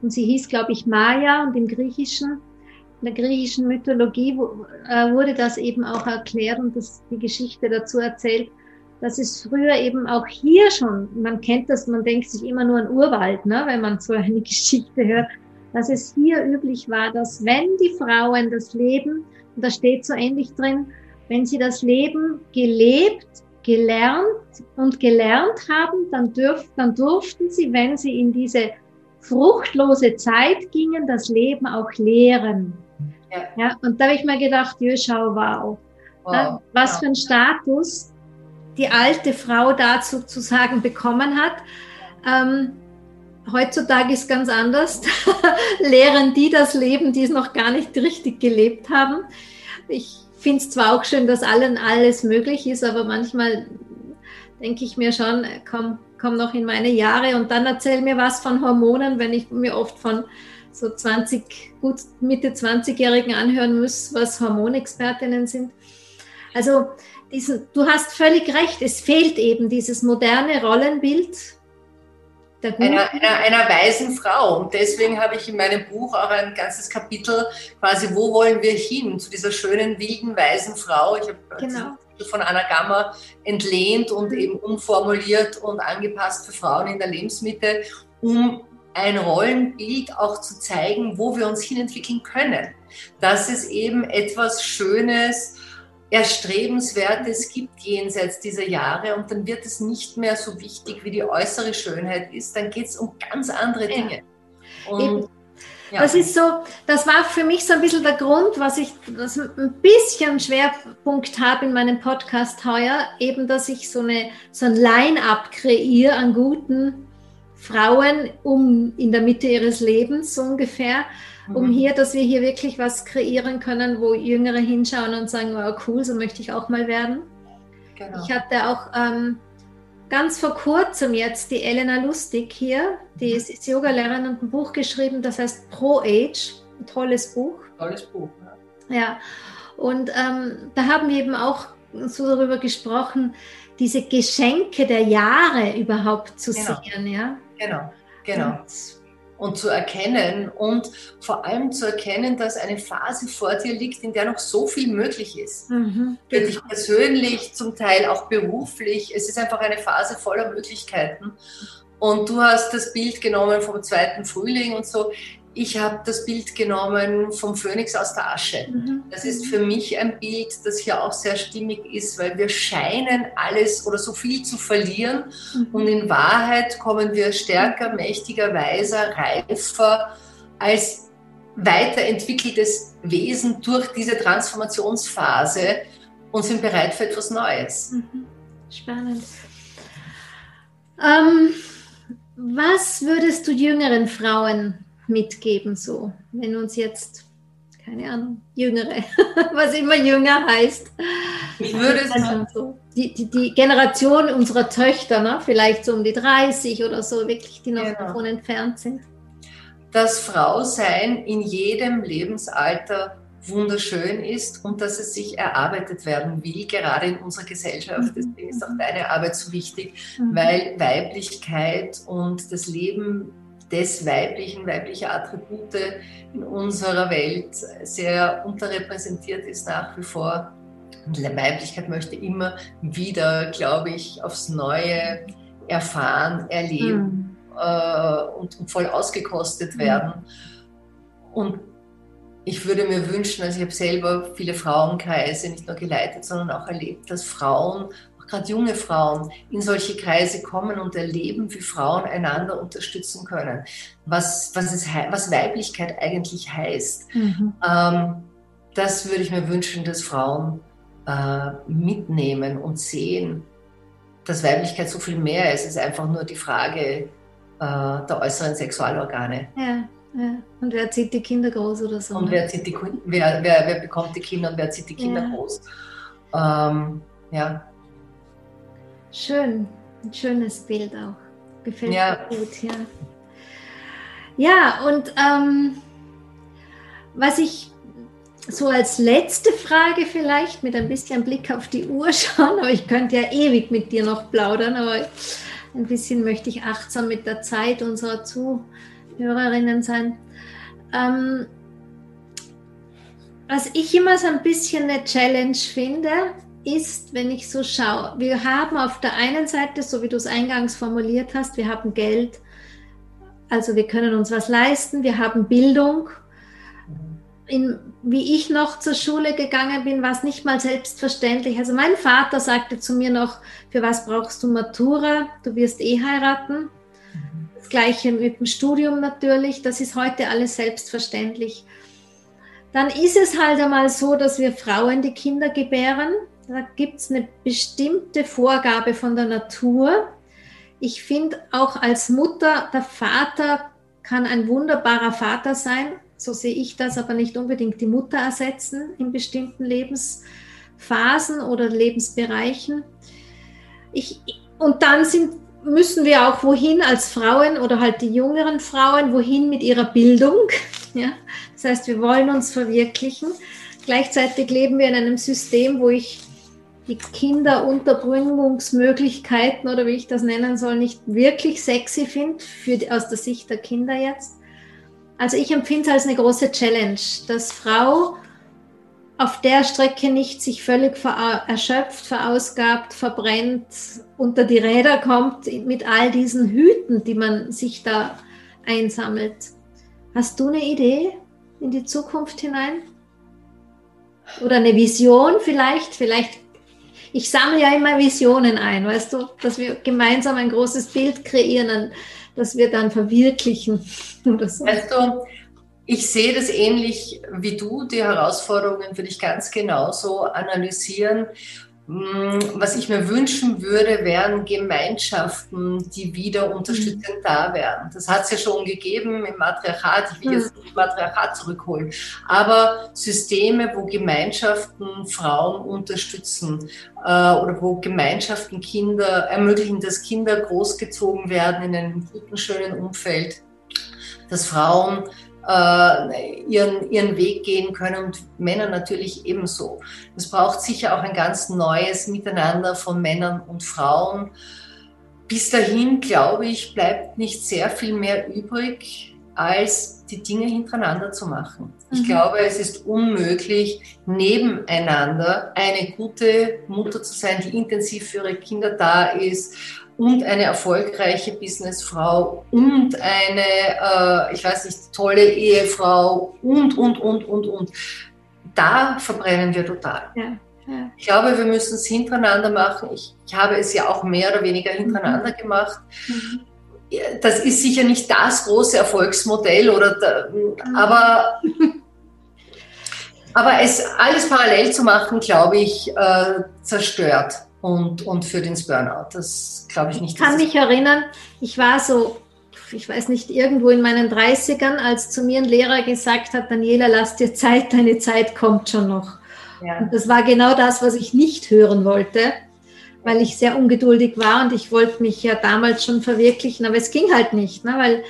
Und sie hieß, glaube ich, Maya und im Griechischen in der griechischen Mythologie äh, wurde das eben auch erklärt und das, die Geschichte dazu erzählt, dass es früher eben auch hier schon, man kennt das, man denkt sich immer nur an Urwald, ne, wenn man so eine Geschichte hört, dass es hier üblich war, dass wenn die Frauen das Leben, und da steht so ähnlich drin, wenn sie das Leben gelebt, gelernt und gelernt haben, dann, dürf, dann durften sie, wenn sie in diese fruchtlose Zeit gingen, das Leben auch lehren. Ja. ja und da habe ich mir gedacht, ja, schau, wow. wow. Was ja. für ein Status die alte Frau dazu zu sagen bekommen hat. Ähm, heutzutage ist ganz anders. Lehren die das Leben, die es noch gar nicht richtig gelebt haben. Ich finde es zwar auch schön, dass allen alles möglich ist, aber manchmal denke ich mir schon, komm, komm noch in meine Jahre und dann erzähl mir was von Hormonen, wenn ich mir oft von so 20, gut Mitte 20-Jährigen anhören muss, was Hormonexpertinnen sind. Also diesen, du hast völlig recht, es fehlt eben dieses moderne Rollenbild einer, einer, einer weisen Frau. Und deswegen habe ich in meinem Buch auch ein ganzes Kapitel quasi, wo wollen wir hin, zu dieser schönen, wilden, weisen Frau. Ich habe genau. von Anna Gamma entlehnt und eben umformuliert und angepasst für Frauen in der Lebensmitte, um ein Rollenbild auch zu zeigen, wo wir uns hinentwickeln können. Dass es eben etwas Schönes, Erstrebenswertes gibt jenseits dieser Jahre und dann wird es nicht mehr so wichtig, wie die äußere Schönheit ist. Dann geht es um ganz andere Dinge. Und, ja. Das ist so, das war für mich so ein bisschen der Grund, was ich was ein bisschen Schwerpunkt habe in meinem Podcast heuer, eben, dass ich so, eine, so ein Line-up kreiere an guten Frauen um in der Mitte ihres Lebens so ungefähr, um mhm. hier, dass wir hier wirklich was kreieren können, wo Jüngere hinschauen und sagen, wow, cool, so möchte ich auch mal werden. Genau. Ich hatte auch ähm, ganz vor kurzem jetzt die Elena Lustig hier, die mhm. ist, ist Yoga-Lehrerin und ein Buch geschrieben, das heißt Pro Age, ein tolles Buch. Tolles Buch, ja. Ja, und ähm, da haben wir eben auch so darüber gesprochen, diese Geschenke der Jahre überhaupt zu genau. sehen, ja. Genau, genau. Und, zu erkennen und vor allem zu erkennen, dass eine Phase vor dir liegt, in der noch so viel möglich ist. Mhm, Für dich persönlich, zum Teil auch beruflich. Es ist einfach eine Phase voller Möglichkeiten. Und du hast das Bild genommen vom zweiten Frühling und so ich habe das Bild genommen vom Phönix aus der Asche. Mhm. Das ist für mich ein Bild, das hier auch sehr stimmig ist, weil wir scheinen alles oder so viel zu verlieren mhm. und in Wahrheit kommen wir stärker, mächtiger, weiser, reifer als weiterentwickeltes Wesen durch diese Transformationsphase und sind bereit für etwas Neues. Mhm. Spannend. Ähm, was würdest du jüngeren Frauen mitgeben, so, wenn uns jetzt, keine Ahnung, Jüngere, was immer jünger heißt. Ich würde es also, so, die, die, die, Generation unserer Töchter, ne, vielleicht so um die 30 oder so, wirklich, die noch genau. davon entfernt sind. Das Frausein in jedem Lebensalter wunderschön ist und dass es sich erarbeitet werden will, gerade in unserer Gesellschaft. Mhm. Deswegen ist auch deine Arbeit so wichtig, mhm. weil Weiblichkeit und das Leben des Weiblichen, weiblicher Attribute in unserer Welt sehr unterrepräsentiert ist nach wie vor. Und Weiblichkeit möchte immer wieder, glaube ich, aufs Neue erfahren, erleben mhm. äh, und, und, voll ausgekostet mhm. werden. Und ich würde mir wünschen, also ich habe selber viele Frauenkreise nicht nur geleitet, sondern auch erlebt, dass Frauen, gerade junge Frauen, in solche Kreise kommen und erleben, wie Frauen einander unterstützen können, was, was, es, was Weiblichkeit eigentlich heißt. Mhm. Ähm, das würde ich mir wünschen, dass Frauen äh, mitnehmen und sehen, dass Weiblichkeit so viel mehr ist. Es ist einfach nur die Frage äh, der äußeren Sexualorgane. Ja. Ja. Und wer zieht die Kinder groß oder so? Und ne? wer, zieht die, wer, wer, wer bekommt die Kinder und wer zieht die Kinder ja. groß? Ähm, ja. Schön, ein schönes Bild auch. Gefällt ja. mir gut, ja. Ja, und ähm, was ich so als letzte Frage vielleicht mit ein bisschen Blick auf die Uhr schauen, aber ich könnte ja ewig mit dir noch plaudern, aber ein bisschen möchte ich achtsam mit der Zeit unserer Zuhörer Hörerinnen sein. Ähm, was ich immer so ein bisschen eine Challenge finde, ist, wenn ich so schaue, wir haben auf der einen Seite, so wie du es eingangs formuliert hast, wir haben Geld, also wir können uns was leisten, wir haben Bildung. In, wie ich noch zur Schule gegangen bin, war es nicht mal selbstverständlich. Also mein Vater sagte zu mir noch, für was brauchst du Matura? Du wirst eh heiraten. Gleiche mit dem Studium natürlich, das ist heute alles selbstverständlich. Dann ist es halt einmal so, dass wir Frauen die Kinder gebären. Da gibt es eine bestimmte Vorgabe von der Natur. Ich finde auch als Mutter, der Vater kann ein wunderbarer Vater sein. So sehe ich das, aber nicht unbedingt die Mutter ersetzen in bestimmten Lebensphasen oder Lebensbereichen. Ich, und dann sind müssen wir auch wohin als Frauen oder halt die jüngeren Frauen, wohin mit ihrer Bildung. Ja? Das heißt, wir wollen uns verwirklichen. Gleichzeitig leben wir in einem System, wo ich die Kinderunterbringungsmöglichkeiten oder wie ich das nennen soll, nicht wirklich sexy finde, aus der Sicht der Kinder jetzt. Also ich empfinde es als eine große Challenge, dass Frau auf der Strecke nicht sich völlig erschöpft, verausgabt, verbrennt, unter die Räder kommt mit all diesen Hüten, die man sich da einsammelt. Hast du eine Idee in die Zukunft hinein? Oder eine Vision vielleicht? Vielleicht, ich sammle ja immer Visionen ein, weißt du, dass wir gemeinsam ein großes Bild kreieren, das wir dann verwirklichen so. Weißt du, ich sehe das ähnlich wie du. Die Herausforderungen würde ich ganz genauso analysieren. Mm, was ich mir wünschen würde, wären Gemeinschaften, die wieder unterstützend mhm. da wären. Das hat es ja schon gegeben im Matriarchat. Ich will jetzt nicht Matriarchat zurückholen. Aber Systeme, wo Gemeinschaften Frauen unterstützen äh, oder wo Gemeinschaften Kinder ermöglichen, dass Kinder großgezogen werden in einem guten, schönen Umfeld, dass Frauen äh, ihren, ihren Weg gehen können und Männer natürlich ebenso. Es braucht sicher auch ein ganz neues Miteinander von Männern und Frauen. Bis dahin, glaube ich, bleibt nicht sehr viel mehr übrig, als die Dinge hintereinander zu machen. Ich mhm. glaube, es ist unmöglich, nebeneinander eine gute Mutter zu sein, die intensiv für ihre Kinder da ist, und eine erfolgreiche Businessfrau und eine, äh, ich weiß nicht, tolle Ehefrau und, und, und, und, und. Da verbrennen wir total. Ja, ja. Ich glaube, wir müssen es hintereinander machen. Ich, ich, habe es ja auch mehr oder weniger hintereinander mhm. gemacht. Mhm. Das ist sicher nicht das große Erfolgsmodell, oder da, mhm. aber, aber es alles parallel zu machen, glaube ich, äh, zerstört und, und führt ins Burnout. Das glaube ich nicht. Ich kann mich erinnern, ich war so, ich weiß nicht, irgendwo in meinen 30ern, als zu mir ein Lehrer gesagt hat, Daniela, lass dir Zeit, deine Zeit kommt schon noch. Ja. Und das war genau das, was ich nicht hören wollte, weil ich sehr ungeduldig war und ich wollte mich ja damals schon verwirklichen, aber es ging halt nicht, ne? weil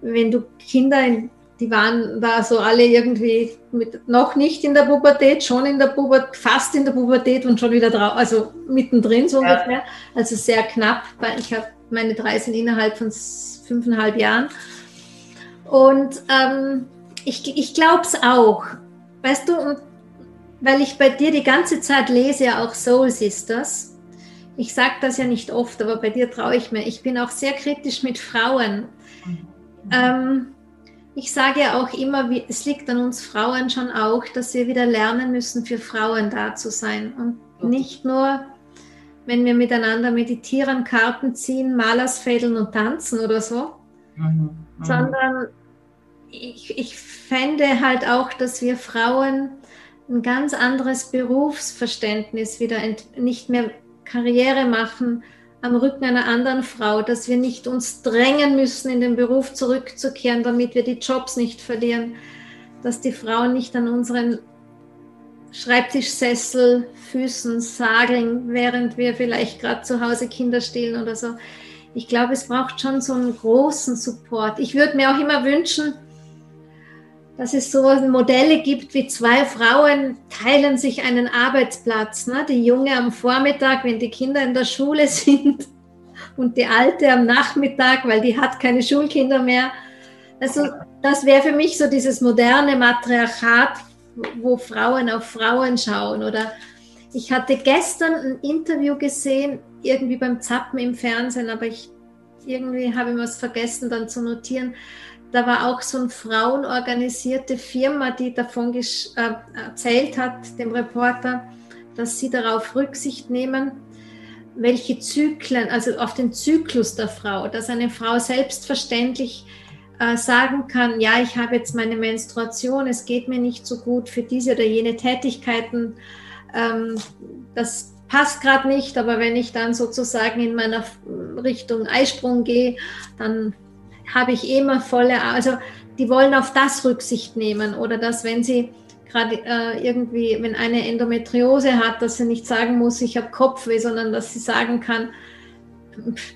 wenn du Kinder in die waren da so alle irgendwie mit, noch nicht in der Pubertät, schon in der Pubertät, fast in der Pubertät und schon wieder drauf, also mittendrin so ja. ungefähr. Also sehr knapp, weil ich habe meine drei sind innerhalb von fünfeinhalb Jahren. Und ähm, ich, ich glaube es auch. Weißt du, weil ich bei dir die ganze Zeit lese, auch Soul Sisters. Ich sage das ja nicht oft, aber bei dir traue ich mir. Ich bin auch sehr kritisch mit Frauen. Mhm. Ähm, ich sage ja auch immer, es liegt an uns Frauen schon auch, dass wir wieder lernen müssen, für Frauen da zu sein. Und nicht nur, wenn wir miteinander meditieren, Karten ziehen, Malersfädeln und tanzen oder so, mhm. Mhm. sondern ich, ich fände halt auch, dass wir Frauen ein ganz anderes Berufsverständnis wieder nicht mehr Karriere machen am Rücken einer anderen Frau, dass wir nicht uns drängen müssen, in den Beruf zurückzukehren, damit wir die Jobs nicht verlieren, dass die Frauen nicht an unseren Schreibtischsessel, Füßen sageln, während wir vielleicht gerade zu Hause Kinder stillen oder so. Ich glaube, es braucht schon so einen großen Support. Ich würde mir auch immer wünschen, dass es so Modelle gibt, wie zwei Frauen teilen sich einen Arbeitsplatz. Ne? Die Junge am Vormittag, wenn die Kinder in der Schule sind und die Alte am Nachmittag, weil die hat keine Schulkinder mehr. Also das wäre für mich so dieses moderne Matriarchat, wo Frauen auf Frauen schauen. Oder ich hatte gestern ein Interview gesehen, irgendwie beim Zappen im Fernsehen, aber ich irgendwie habe ich was vergessen dann zu notieren da war auch so eine frauenorganisierte Firma, die davon äh, erzählt hat, dem Reporter, dass sie darauf Rücksicht nehmen, welche Zyklen, also auf den Zyklus der Frau, dass eine Frau selbstverständlich äh, sagen kann, ja, ich habe jetzt meine Menstruation, es geht mir nicht so gut für diese oder jene Tätigkeiten. Ähm, das passt gerade nicht, aber wenn ich dann sozusagen in meiner Richtung Eisprung gehe, dann habe ich immer volle, also die wollen auf das Rücksicht nehmen oder dass wenn sie gerade äh, irgendwie, wenn eine Endometriose hat, dass sie nicht sagen muss, ich habe Kopfweh, sondern dass sie sagen kann,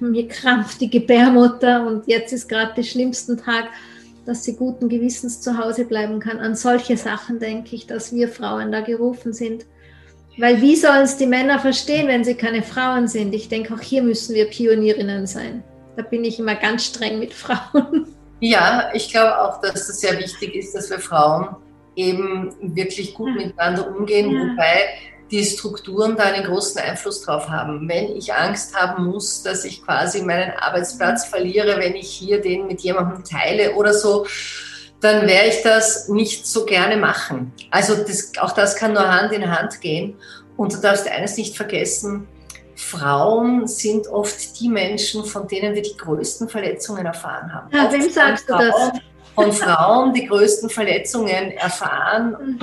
mir krampft die Gebärmutter und jetzt ist gerade der schlimmste Tag, dass sie guten Gewissens zu Hause bleiben kann. An solche Sachen denke ich, dass wir Frauen da gerufen sind. Weil wie sollen es die Männer verstehen, wenn sie keine Frauen sind? Ich denke, auch hier müssen wir Pionierinnen sein. Da bin ich immer ganz streng mit Frauen. Ja, ich glaube auch, dass es sehr wichtig ist, dass wir Frauen eben wirklich gut miteinander umgehen, ja. wobei die Strukturen da einen großen Einfluss drauf haben. Wenn ich Angst haben muss, dass ich quasi meinen Arbeitsplatz verliere, wenn ich hier den mit jemandem teile oder so, dann werde ich das nicht so gerne machen. Also das, auch das kann nur Hand in Hand gehen. Und du darfst eines nicht vergessen, Frauen sind oft die Menschen, von denen wir die größten Verletzungen erfahren haben. Ja, wem sagst du das? Von Frauen die größten Verletzungen erfahren.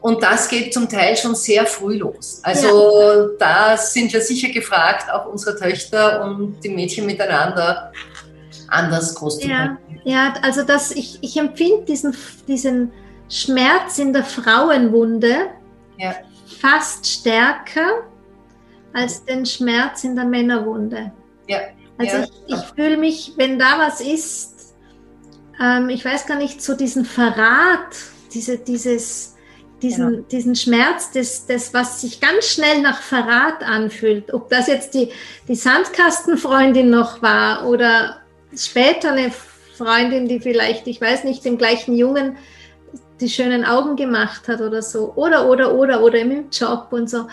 Und das geht zum Teil schon sehr früh los. Also ja. da sind wir sicher gefragt, auch unsere Töchter und die Mädchen miteinander anders groß zu ja. Ja, also das, ich, ich empfinde diesen, diesen Schmerz in der Frauenwunde ja. fast stärker als den Schmerz in der Männerwunde. Ja. Also ja. ich, ich fühle mich, wenn da was ist, ähm, ich weiß gar nicht, so diesen Verrat, diese, dieses, diesen, genau. diesen Schmerz, das, das, was sich ganz schnell nach Verrat anfühlt, ob das jetzt die, die Sandkastenfreundin noch war oder später eine Freundin, die vielleicht, ich weiß nicht, dem gleichen Jungen die schönen Augen gemacht hat oder so, oder, oder, oder, oder im Job und so.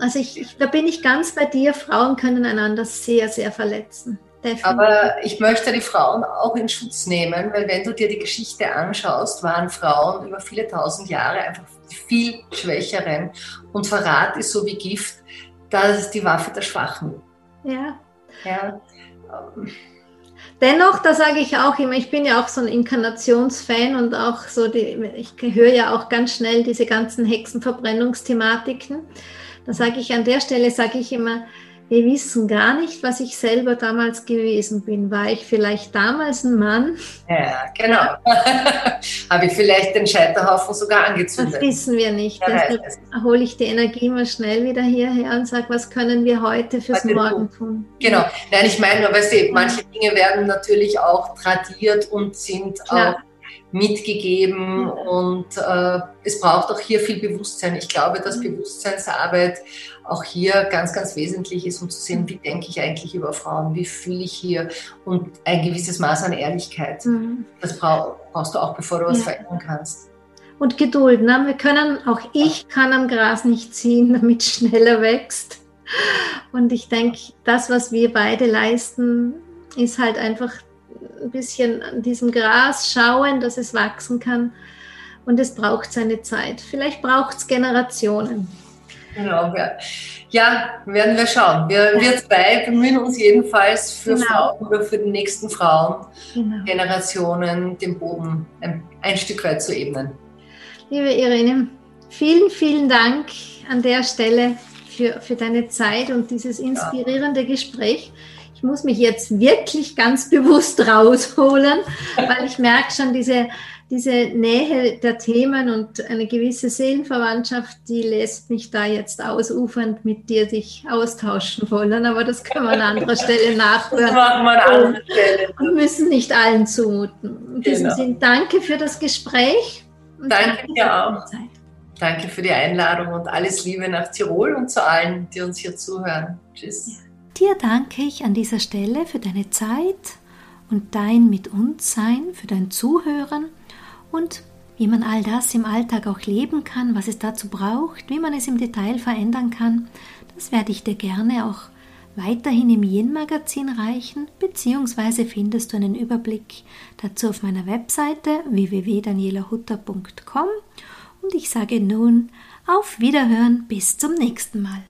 Also ich, ich, da bin ich ganz bei dir. Frauen können einander sehr, sehr verletzen. Definitiv. Aber ich möchte die Frauen auch in Schutz nehmen, weil wenn du dir die Geschichte anschaust, waren Frauen über viele tausend Jahre einfach viel schwächeren. Und Verrat ist so wie Gift, das ist die Waffe der Schwachen. Ja. ja. Dennoch, da sage ich auch immer, ich bin ja auch so ein Inkarnationsfan und auch so, die, ich höre ja auch ganz schnell diese ganzen Hexenverbrennungsthematiken. Da sage ich an der Stelle, sage ich immer, wir wissen gar nicht, was ich selber damals gewesen bin. War ich vielleicht damals ein Mann? Ja, genau. Habe ich vielleicht den Scheiterhaufen sogar angezündet? Das wissen wir nicht. Deshalb hole ich die Energie mal schnell wieder hierher und sage, was können wir heute fürs heute Morgen tun? Genau. Nein, ich meine weißt du, manche Dinge werden natürlich auch tradiert und sind Klar. auch mitgegeben und äh, es braucht auch hier viel Bewusstsein. Ich glaube, dass mhm. Bewusstseinsarbeit auch hier ganz, ganz wesentlich ist, um zu sehen, wie denke ich eigentlich über Frauen, wie fühle ich hier und ein gewisses Maß an Ehrlichkeit. Mhm. Das brauch, brauchst du auch, bevor du was ja. verändern kannst. Und Geduld. Ne? Wir können, auch ich kann am Gras nicht ziehen, damit es schneller wächst. Und ich denke, das, was wir beide leisten, ist halt einfach ein bisschen an diesem Gras schauen, dass es wachsen kann. Und es braucht seine Zeit. Vielleicht braucht es Generationen. Genau, ja. ja, werden wir schauen. Wir, wir zwei bemühen uns jedenfalls für genau. Frauen oder für die nächsten Frauen, genau. Generationen den Boden ein, ein Stück weit zu ebnen. Liebe Irene, vielen, vielen Dank an der Stelle für, für deine Zeit und dieses inspirierende ja. Gespräch. Ich muss mich jetzt wirklich ganz bewusst rausholen, weil ich merke schon diese, diese Nähe der Themen und eine gewisse Seelenverwandtschaft, die lässt mich da jetzt ausufernd mit dir sich austauschen wollen. Aber das können wir an anderer Stelle nachhören. Das machen wir an anderer Stelle. Und müssen nicht allen zumuten. In diesem genau. Sinne, danke für das Gespräch. danke dir auch. Danke für die Einladung und alles Liebe nach Tirol und zu allen, die uns hier zuhören. Tschüss. Dir danke ich an dieser Stelle für deine Zeit und dein Mit uns Sein, für dein Zuhören und wie man all das im Alltag auch leben kann, was es dazu braucht, wie man es im Detail verändern kann. Das werde ich dir gerne auch weiterhin im Yin-Magazin reichen, beziehungsweise findest du einen Überblick dazu auf meiner Webseite www.danielahutter.com und ich sage nun auf Wiederhören bis zum nächsten Mal.